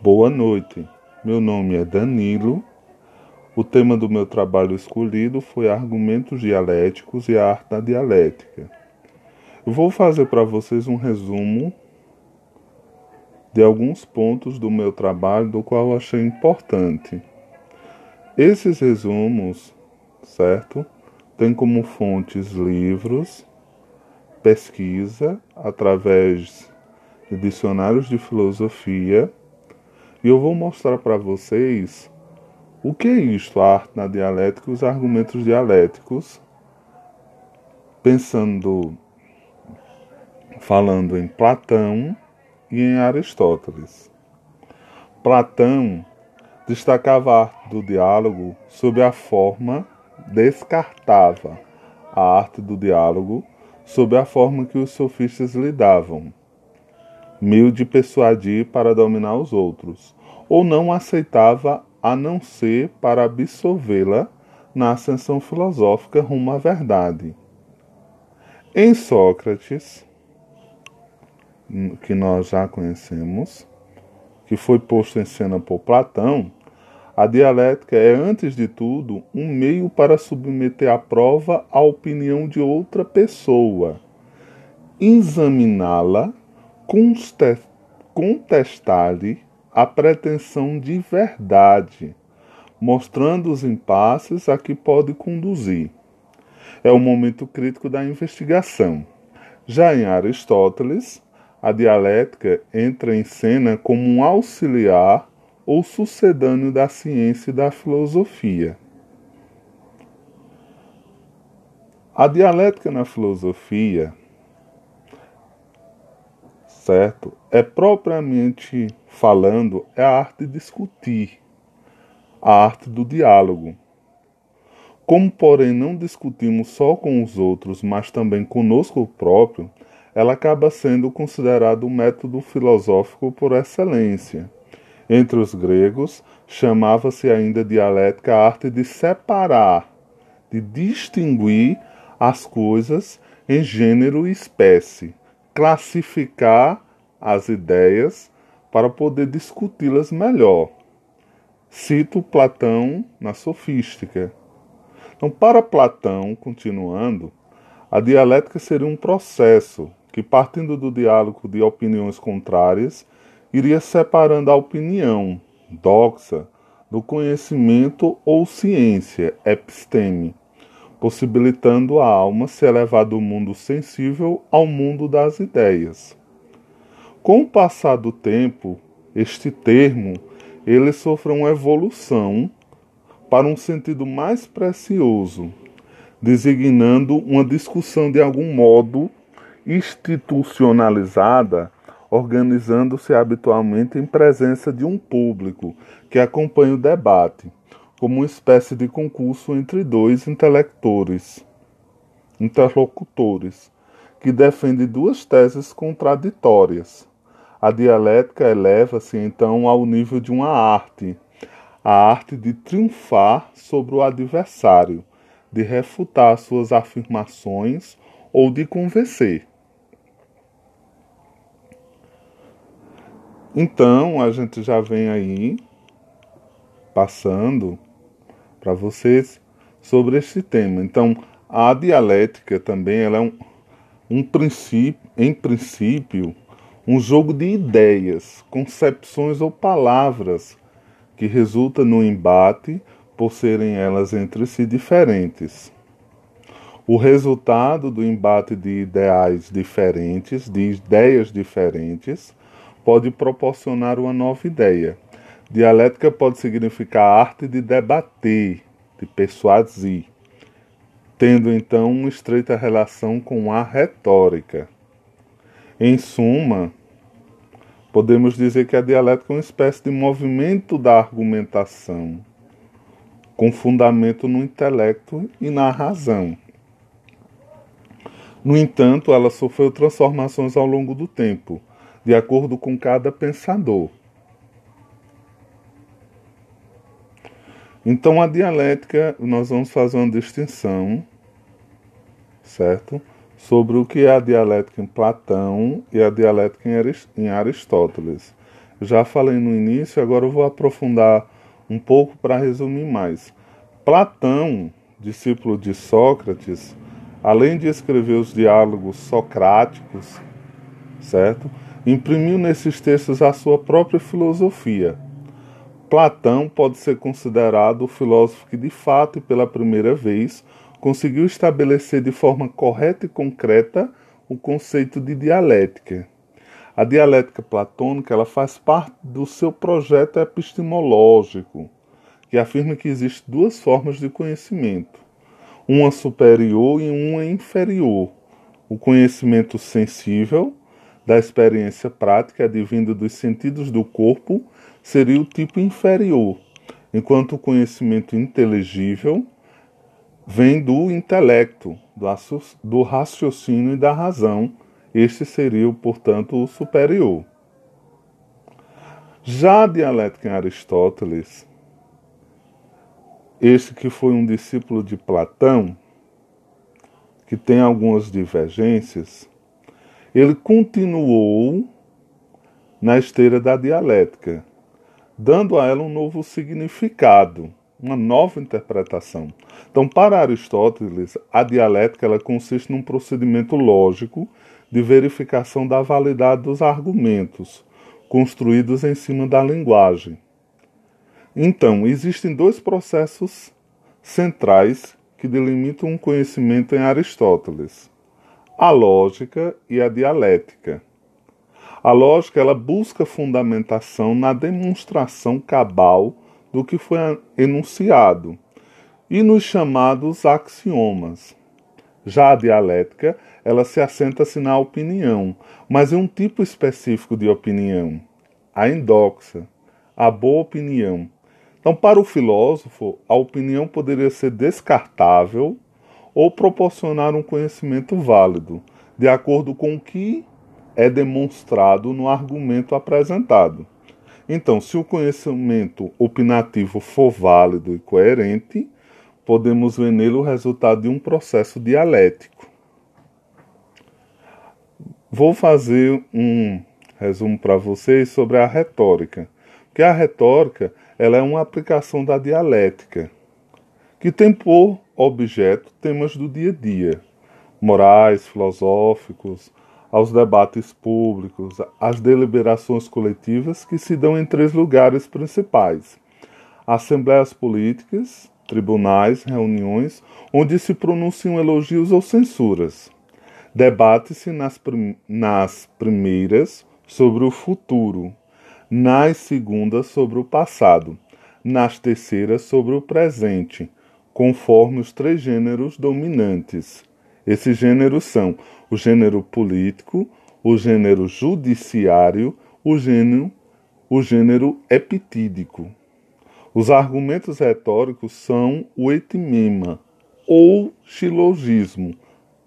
Boa noite. Meu nome é Danilo. O tema do meu trabalho escolhido foi Argumentos Dialéticos e a Arte da Dialética. Eu vou fazer para vocês um resumo de alguns pontos do meu trabalho do qual achei importante. Esses resumos, certo? Tem como fontes livros, pesquisa através de dicionários de filosofia e eu vou mostrar para vocês o que é isto, a arte na dialética e os argumentos dialéticos, pensando, falando em Platão e em Aristóteles. Platão destacava a arte do diálogo sob a forma, descartava a arte do diálogo sob a forma que os sofistas lhe davam meio de persuadir para dominar os outros, ou não aceitava a não ser para absolvê-la na ascensão filosófica rumo à verdade. Em Sócrates, que nós já conhecemos, que foi posto em cena por Platão, a dialética é, antes de tudo, um meio para submeter à prova a opinião de outra pessoa, examiná-la contestar-lhe a pretensão de verdade, mostrando os impasses a que pode conduzir. É o momento crítico da investigação. Já em Aristóteles, a dialética entra em cena como um auxiliar ou sucedâneo da ciência e da filosofia. A dialética na filosofia certo é propriamente falando é a arte de discutir, a arte do diálogo. Como, porém, não discutimos só com os outros, mas também conosco próprio, ela acaba sendo considerada o método filosófico por excelência. Entre os gregos, chamava-se ainda dialética a arte de separar, de distinguir as coisas em gênero e espécie, classificar as ideias para poder discuti-las melhor. Cito Platão na Sofística. Então, para Platão, continuando, a dialética seria um processo que, partindo do diálogo de opiniões contrárias, iria separando a opinião, doxa, do conhecimento ou ciência, episteme, possibilitando a alma se elevar do mundo sensível ao mundo das ideias. Com o passar do tempo, este termo ele sofre uma evolução para um sentido mais precioso, designando uma discussão de algum modo institucionalizada, organizando-se habitualmente em presença de um público que acompanha o debate como uma espécie de concurso entre dois intelectores, interlocutores, que defendem duas teses contraditórias. A dialética eleva-se então ao nível de uma arte, a arte de triunfar sobre o adversário, de refutar suas afirmações ou de convencer. Então, a gente já vem aí passando para vocês sobre esse tema. Então, a dialética também ela é um, um princípio, em princípio, um jogo de ideias, concepções ou palavras que resulta no embate por serem elas entre si diferentes. O resultado do embate de ideais diferentes, de ideias diferentes, pode proporcionar uma nova ideia. Dialética pode significar a arte de debater, de persuadir, tendo então uma estreita relação com a retórica. Em suma, podemos dizer que a dialética é uma espécie de movimento da argumentação, com fundamento no intelecto e na razão. No entanto, ela sofreu transformações ao longo do tempo, de acordo com cada pensador. Então, a dialética, nós vamos fazer uma distinção, certo? Sobre o que é a dialética em Platão e a dialética em Aristóteles. Já falei no início, agora eu vou aprofundar um pouco para resumir mais. Platão, discípulo de Sócrates, além de escrever os diálogos socráticos, certo? Imprimiu nesses textos a sua própria filosofia. Platão pode ser considerado o filósofo que, de fato e pela primeira vez, conseguiu estabelecer de forma correta e concreta o conceito de dialética. A dialética platônica ela faz parte do seu projeto epistemológico, que afirma que existem duas formas de conhecimento, uma superior e uma inferior. O conhecimento sensível, da experiência prática advindo dos sentidos do corpo, seria o tipo inferior, enquanto o conhecimento inteligível vem do intelecto, do raciocínio e da razão este seria, portanto, o superior. Já a dialética em Aristóteles, este que foi um discípulo de Platão, que tem algumas divergências, ele continuou na esteira da dialética, dando a ela um novo significado, uma nova interpretação. Então, para Aristóteles, a dialética ela consiste num procedimento lógico de verificação da validade dos argumentos construídos em cima da linguagem. Então, existem dois processos centrais que delimitam um conhecimento em Aristóteles: a lógica e a dialética. A lógica ela busca fundamentação na demonstração cabal do que foi enunciado e nos chamados axiomas. Já a dialética ela se assenta-se na opinião, mas em um tipo específico de opinião, a endoxa, a boa opinião. Então, para o filósofo, a opinião poderia ser descartável ou proporcionar um conhecimento válido, de acordo com o que é demonstrado no argumento apresentado. Então, se o conhecimento opinativo for válido e coerente, podemos ver nele o resultado de um processo dialético. Vou fazer um resumo para vocês sobre a retórica. Que a retórica ela é uma aplicação da dialética, que tem por objeto temas do dia a dia, morais, filosóficos, aos debates públicos, às deliberações coletivas que se dão em três lugares principais: assembleias políticas, tribunais, reuniões, onde se pronunciam elogios ou censuras. Debate-se nas, prim nas primeiras sobre o futuro, nas segundas sobre o passado, nas terceiras sobre o presente, conforme os três gêneros dominantes. Esses gêneros são o gênero político, o gênero judiciário, o gênero, o gênero epitídico. Os argumentos retóricos são o etimema ou silogismo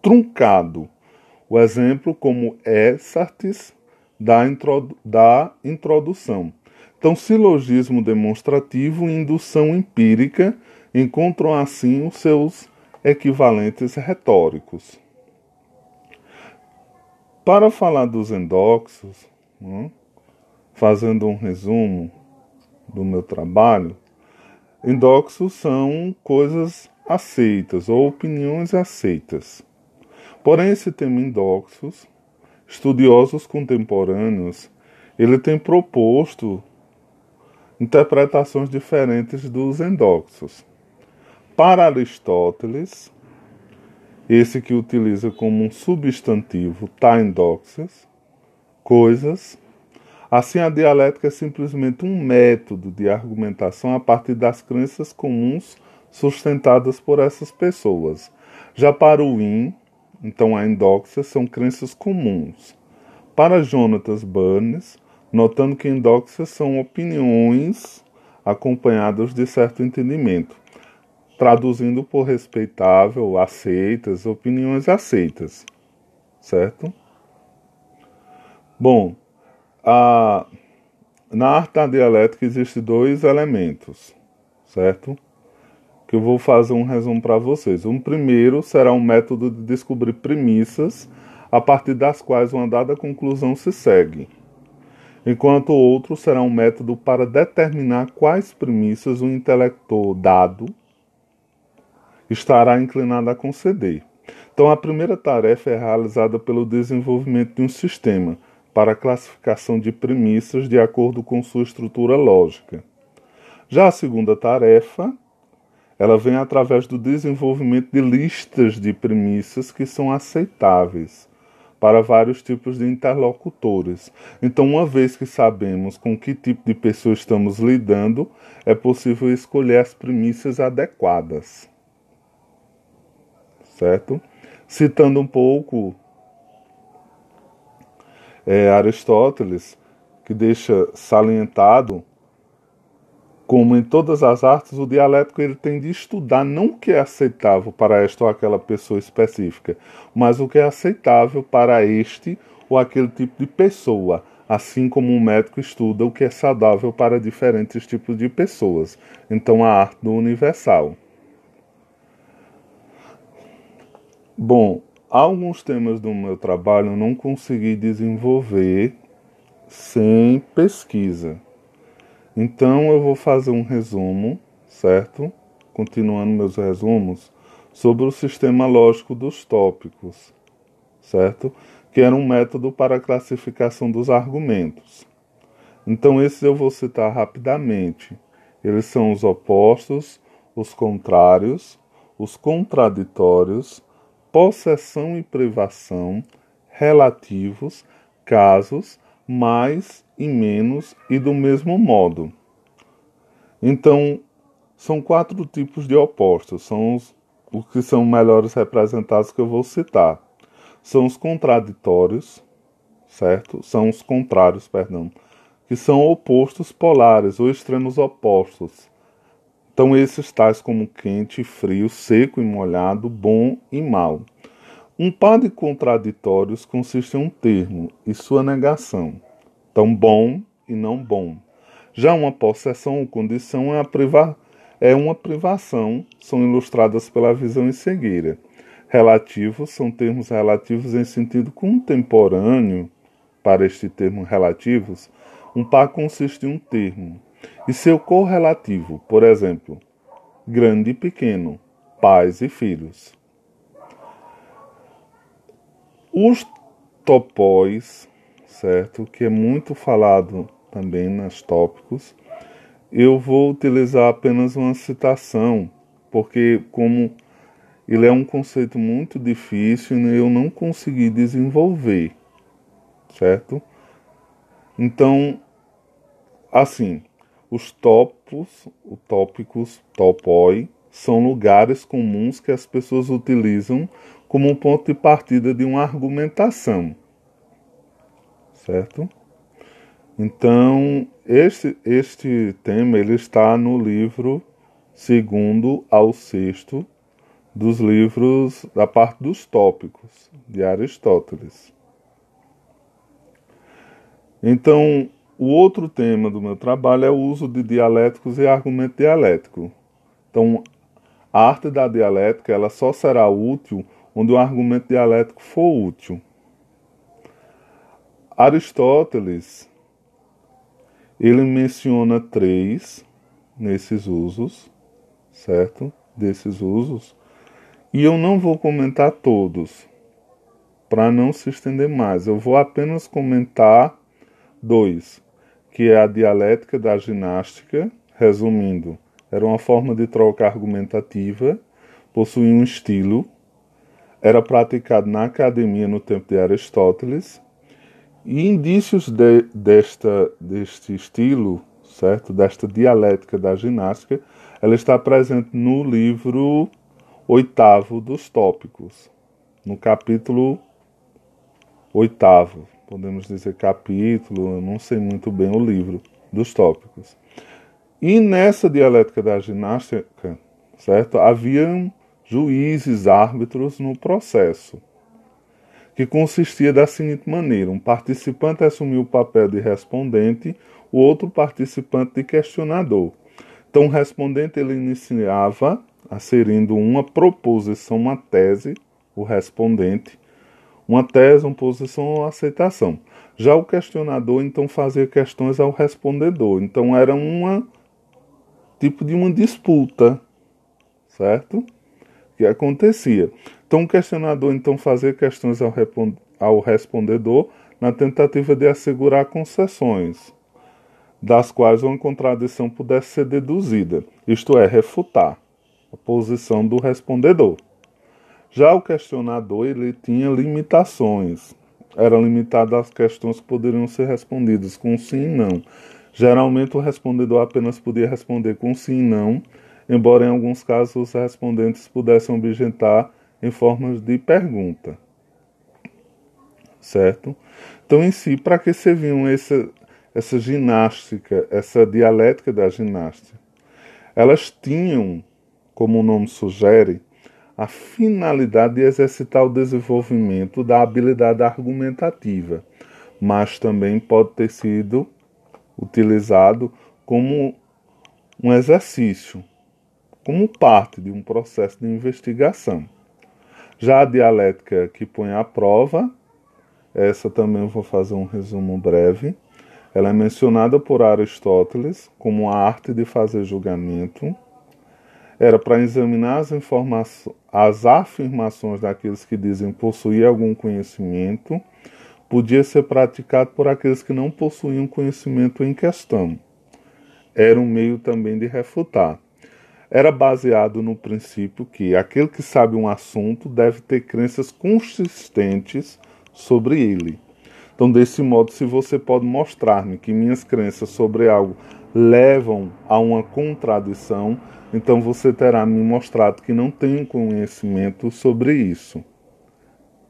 truncado o exemplo como Essartes da, introdu da introdução. Então, silogismo demonstrativo e indução empírica encontram assim os seus equivalentes retóricos. Para falar dos endóxos, né, fazendo um resumo do meu trabalho, endóxos são coisas aceitas ou opiniões aceitas. Porém, esse tema endoxos, estudiosos contemporâneos, ele tem proposto interpretações diferentes dos endoxos. Para Aristóteles, esse que utiliza como um substantivo endoxas, coisas, assim a dialética é simplesmente um método de argumentação a partir das crenças comuns sustentadas por essas pessoas. Já para o In, então, a endóxia são crenças comuns. Para Jonatas Burns, notando que endóxias são opiniões acompanhadas de certo entendimento, traduzindo por respeitável, aceitas, opiniões aceitas, certo? Bom, a, na arte da dialética existem dois elementos, certo? que eu vou fazer um resumo para vocês. Um primeiro será um método de descobrir premissas a partir das quais uma dada conclusão se segue. enquanto o outro será um método para determinar quais premissas o intelector dado estará inclinado a conceder. Então, a primeira tarefa é realizada pelo desenvolvimento de um sistema para a classificação de premissas de acordo com sua estrutura lógica. Já a segunda tarefa, ela vem através do desenvolvimento de listas de premissas que são aceitáveis para vários tipos de interlocutores. Então, uma vez que sabemos com que tipo de pessoa estamos lidando, é possível escolher as premissas adequadas. Certo? Citando um pouco é, Aristóteles, que deixa salientado como em todas as artes, o dialético ele tem de estudar não o que é aceitável para esta ou aquela pessoa específica, mas o que é aceitável para este ou aquele tipo de pessoa, assim como um médico estuda o que é saudável para diferentes tipos de pessoas. Então, a arte do universal. Bom, alguns temas do meu trabalho eu não consegui desenvolver sem pesquisa. Então eu vou fazer um resumo, certo? Continuando meus resumos, sobre o sistema lógico dos tópicos, certo? Que era um método para a classificação dos argumentos. Então esses eu vou citar rapidamente. Eles são os opostos, os contrários, os contraditórios, possessão e privação, relativos, casos, mais e menos e do mesmo modo. Então, são quatro tipos de opostos, são os, os que são melhores representados que eu vou citar. São os contraditórios, certo? São os contrários, perdão, que são opostos polares ou extremos opostos. Então, esses tais como quente, frio, seco e molhado, bom e mal. Um par de contraditórios consiste em um termo e sua negação tão bom e não bom. Já uma possessão ou condição é, priva é uma privação, são ilustradas pela visão em cegueira. Relativos são termos relativos em sentido contemporâneo. Para este termo relativos, um par consiste em um termo e seu correlativo, por exemplo, grande e pequeno, pais e filhos. Os topóis certo? Que é muito falado também nos tópicos. Eu vou utilizar apenas uma citação, porque como ele é um conceito muito difícil e eu não consegui desenvolver, certo? Então, assim, os topos, os tópicos, topoi, são lugares comuns que as pessoas utilizam como um ponto de partida de uma argumentação certo? Então, este, este tema ele está no livro segundo ao sexto dos livros da parte dos tópicos de Aristóteles. Então, o outro tema do meu trabalho é o uso de dialéticos e argumento dialético. Então, a arte da dialética ela só será útil onde o argumento dialético for útil. Aristóteles ele menciona três nesses usos, certo? Desses usos. E eu não vou comentar todos, para não se estender mais. Eu vou apenas comentar dois, que é a dialética da ginástica, resumindo, era uma forma de troca argumentativa, possuía um estilo, era praticado na academia no tempo de Aristóteles. E indícios de, desta, deste estilo, certo? Desta dialética da ginástica, ela está presente no livro oitavo dos tópicos, no capítulo oitavo, podemos dizer capítulo, eu não sei muito bem o livro dos tópicos. E nessa dialética da ginástica, certo? Haviam juízes, árbitros no processo que consistia da seguinte maneira: um participante assumiu o papel de respondente, o outro participante de questionador. Então, o respondente ele iniciava asserindo uma proposição, uma tese, o respondente, uma tese, uma posição ou aceitação. Já o questionador então fazia questões ao respondedor. Então era uma tipo de uma disputa, certo? Que acontecia. Então o questionador então fazia questões ao, ao respondedor na tentativa de assegurar concessões, das quais uma contradição pudesse ser deduzida, isto é, refutar a posição do respondedor. Já o questionador ele tinha limitações. Era limitado às questões que poderiam ser respondidas com sim e não. Geralmente o respondedor apenas podia responder com sim e não, embora em alguns casos os respondentes pudessem objetar em formas de pergunta. Certo? Então, em si, para que serviam essa, essa ginástica, essa dialética da ginástica? Elas tinham, como o nome sugere, a finalidade de exercitar o desenvolvimento da habilidade argumentativa, mas também pode ter sido utilizado como um exercício, como parte de um processo de investigação. Já a dialética que põe à prova, essa também vou fazer um resumo breve. Ela é mencionada por Aristóteles como a arte de fazer julgamento era para examinar as, informações, as afirmações daqueles que dizem possuir algum conhecimento, podia ser praticado por aqueles que não possuíam conhecimento em questão. Era um meio também de refutar. Era baseado no princípio que aquele que sabe um assunto deve ter crenças consistentes sobre ele. Então, desse modo, se você pode mostrar-me que minhas crenças sobre algo levam a uma contradição, então você terá me mostrado que não tem conhecimento sobre isso.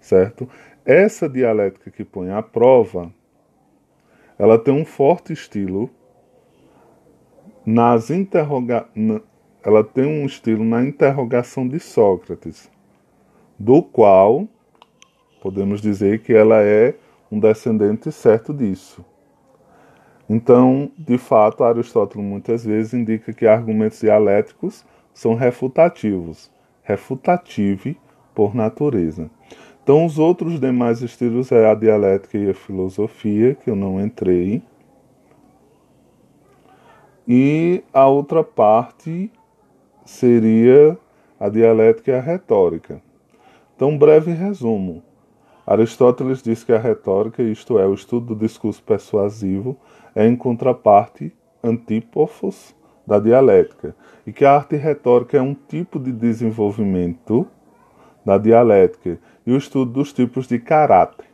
Certo? Essa dialética que põe à prova, ela tem um forte estilo nas interroga ela tem um estilo na interrogação de Sócrates, do qual podemos dizer que ela é um descendente certo disso. Então, de fato, Aristóteles muitas vezes indica que argumentos dialéticos são refutativos, refutative por natureza. Então, os outros demais estilos é a dialética e a filosofia, que eu não entrei. E a outra parte seria a dialética e a retórica. Então, breve resumo. Aristóteles diz que a retórica, isto é, o estudo do discurso persuasivo, é em contraparte antípofos da dialética, e que a arte retórica é um tipo de desenvolvimento da dialética e o estudo dos tipos de caráter.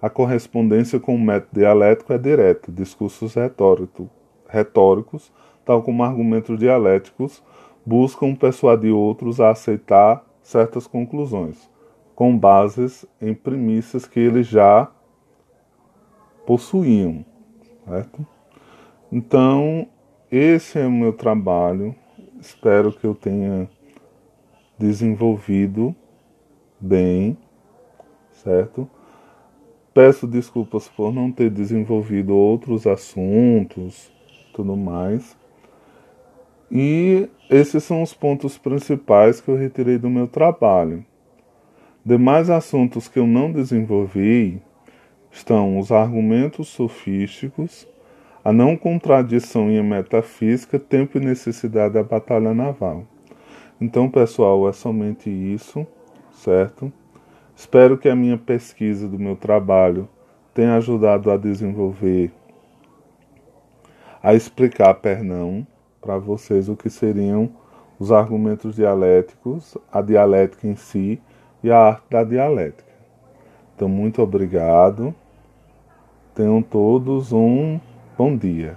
A correspondência com o método dialético é direta, discursos retórico, retóricos, tal como argumentos dialéticos, buscam persuadir outros a aceitar certas conclusões, com bases em premissas que eles já possuíam certo? Então, esse é o meu trabalho. Espero que eu tenha desenvolvido bem, certo? Peço desculpas por não ter desenvolvido outros assuntos, tudo mais. E esses são os pontos principais que eu retirei do meu trabalho. Demais assuntos que eu não desenvolvi estão os argumentos sofísticos, a não contradição em metafísica, tempo e necessidade da batalha naval. Então, pessoal, é somente isso, certo? Espero que a minha pesquisa do meu trabalho tenha ajudado a desenvolver, a explicar, perdão, para vocês o que seriam os argumentos dialéticos, a dialética em si e a arte da dialética. Então, muito obrigado. Tenham todos um bom dia.